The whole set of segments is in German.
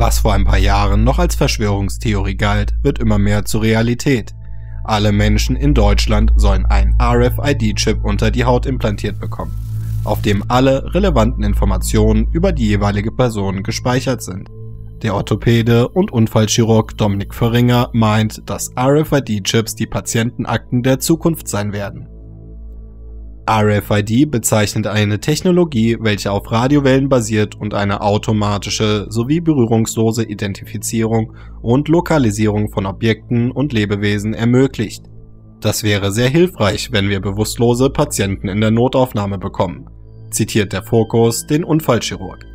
Was vor ein paar Jahren noch als Verschwörungstheorie galt, wird immer mehr zur Realität. Alle Menschen in Deutschland sollen einen RFID-Chip unter die Haut implantiert bekommen, auf dem alle relevanten Informationen über die jeweilige Person gespeichert sind. Der Orthopäde und Unfallchirurg Dominik Föhringer meint, dass RFID-Chips die Patientenakten der Zukunft sein werden. RFID bezeichnet eine Technologie, welche auf Radiowellen basiert und eine automatische sowie berührungslose Identifizierung und Lokalisierung von Objekten und Lebewesen ermöglicht. Das wäre sehr hilfreich, wenn wir bewusstlose Patienten in der Notaufnahme bekommen, zitiert der Fokus den Unfallchirurg.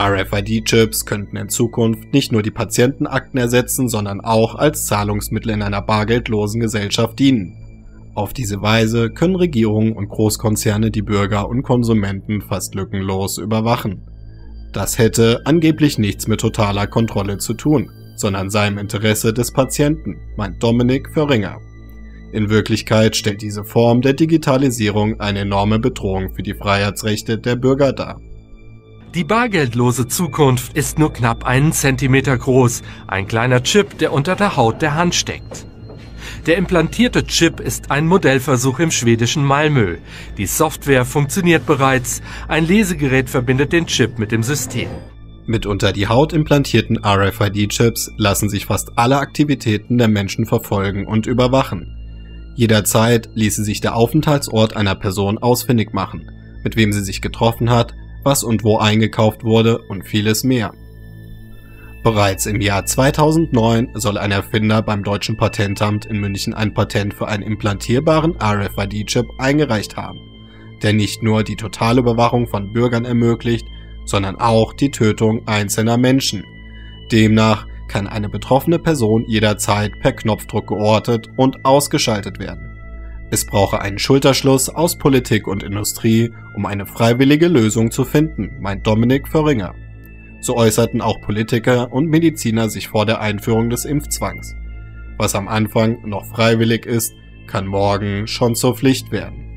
RFID-Chips könnten in Zukunft nicht nur die Patientenakten ersetzen, sondern auch als Zahlungsmittel in einer bargeldlosen Gesellschaft dienen. Auf diese Weise können Regierungen und Großkonzerne die Bürger und Konsumenten fast lückenlos überwachen. Das hätte angeblich nichts mit totaler Kontrolle zu tun, sondern sei im Interesse des Patienten, meint Dominik Föhringer. In Wirklichkeit stellt diese Form der Digitalisierung eine enorme Bedrohung für die Freiheitsrechte der Bürger dar. Die bargeldlose Zukunft ist nur knapp einen Zentimeter groß, ein kleiner Chip, der unter der Haut der Hand steckt. Der implantierte Chip ist ein Modellversuch im schwedischen Malmö. Die Software funktioniert bereits. Ein Lesegerät verbindet den Chip mit dem System. Mit unter die Haut implantierten RFID-Chips lassen sich fast alle Aktivitäten der Menschen verfolgen und überwachen. Jederzeit ließe sich der Aufenthaltsort einer Person ausfindig machen, mit wem sie sich getroffen hat, was und wo eingekauft wurde und vieles mehr. Bereits im Jahr 2009 soll ein Erfinder beim deutschen Patentamt in München ein Patent für einen implantierbaren RFID-Chip eingereicht haben, der nicht nur die totale Überwachung von Bürgern ermöglicht, sondern auch die Tötung einzelner Menschen. Demnach kann eine betroffene Person jederzeit per Knopfdruck geortet und ausgeschaltet werden. Es brauche einen Schulterschluss aus Politik und Industrie, um eine freiwillige Lösung zu finden, meint Dominik Föhringer. So äußerten auch Politiker und Mediziner sich vor der Einführung des Impfzwangs. Was am Anfang noch freiwillig ist, kann morgen schon zur Pflicht werden.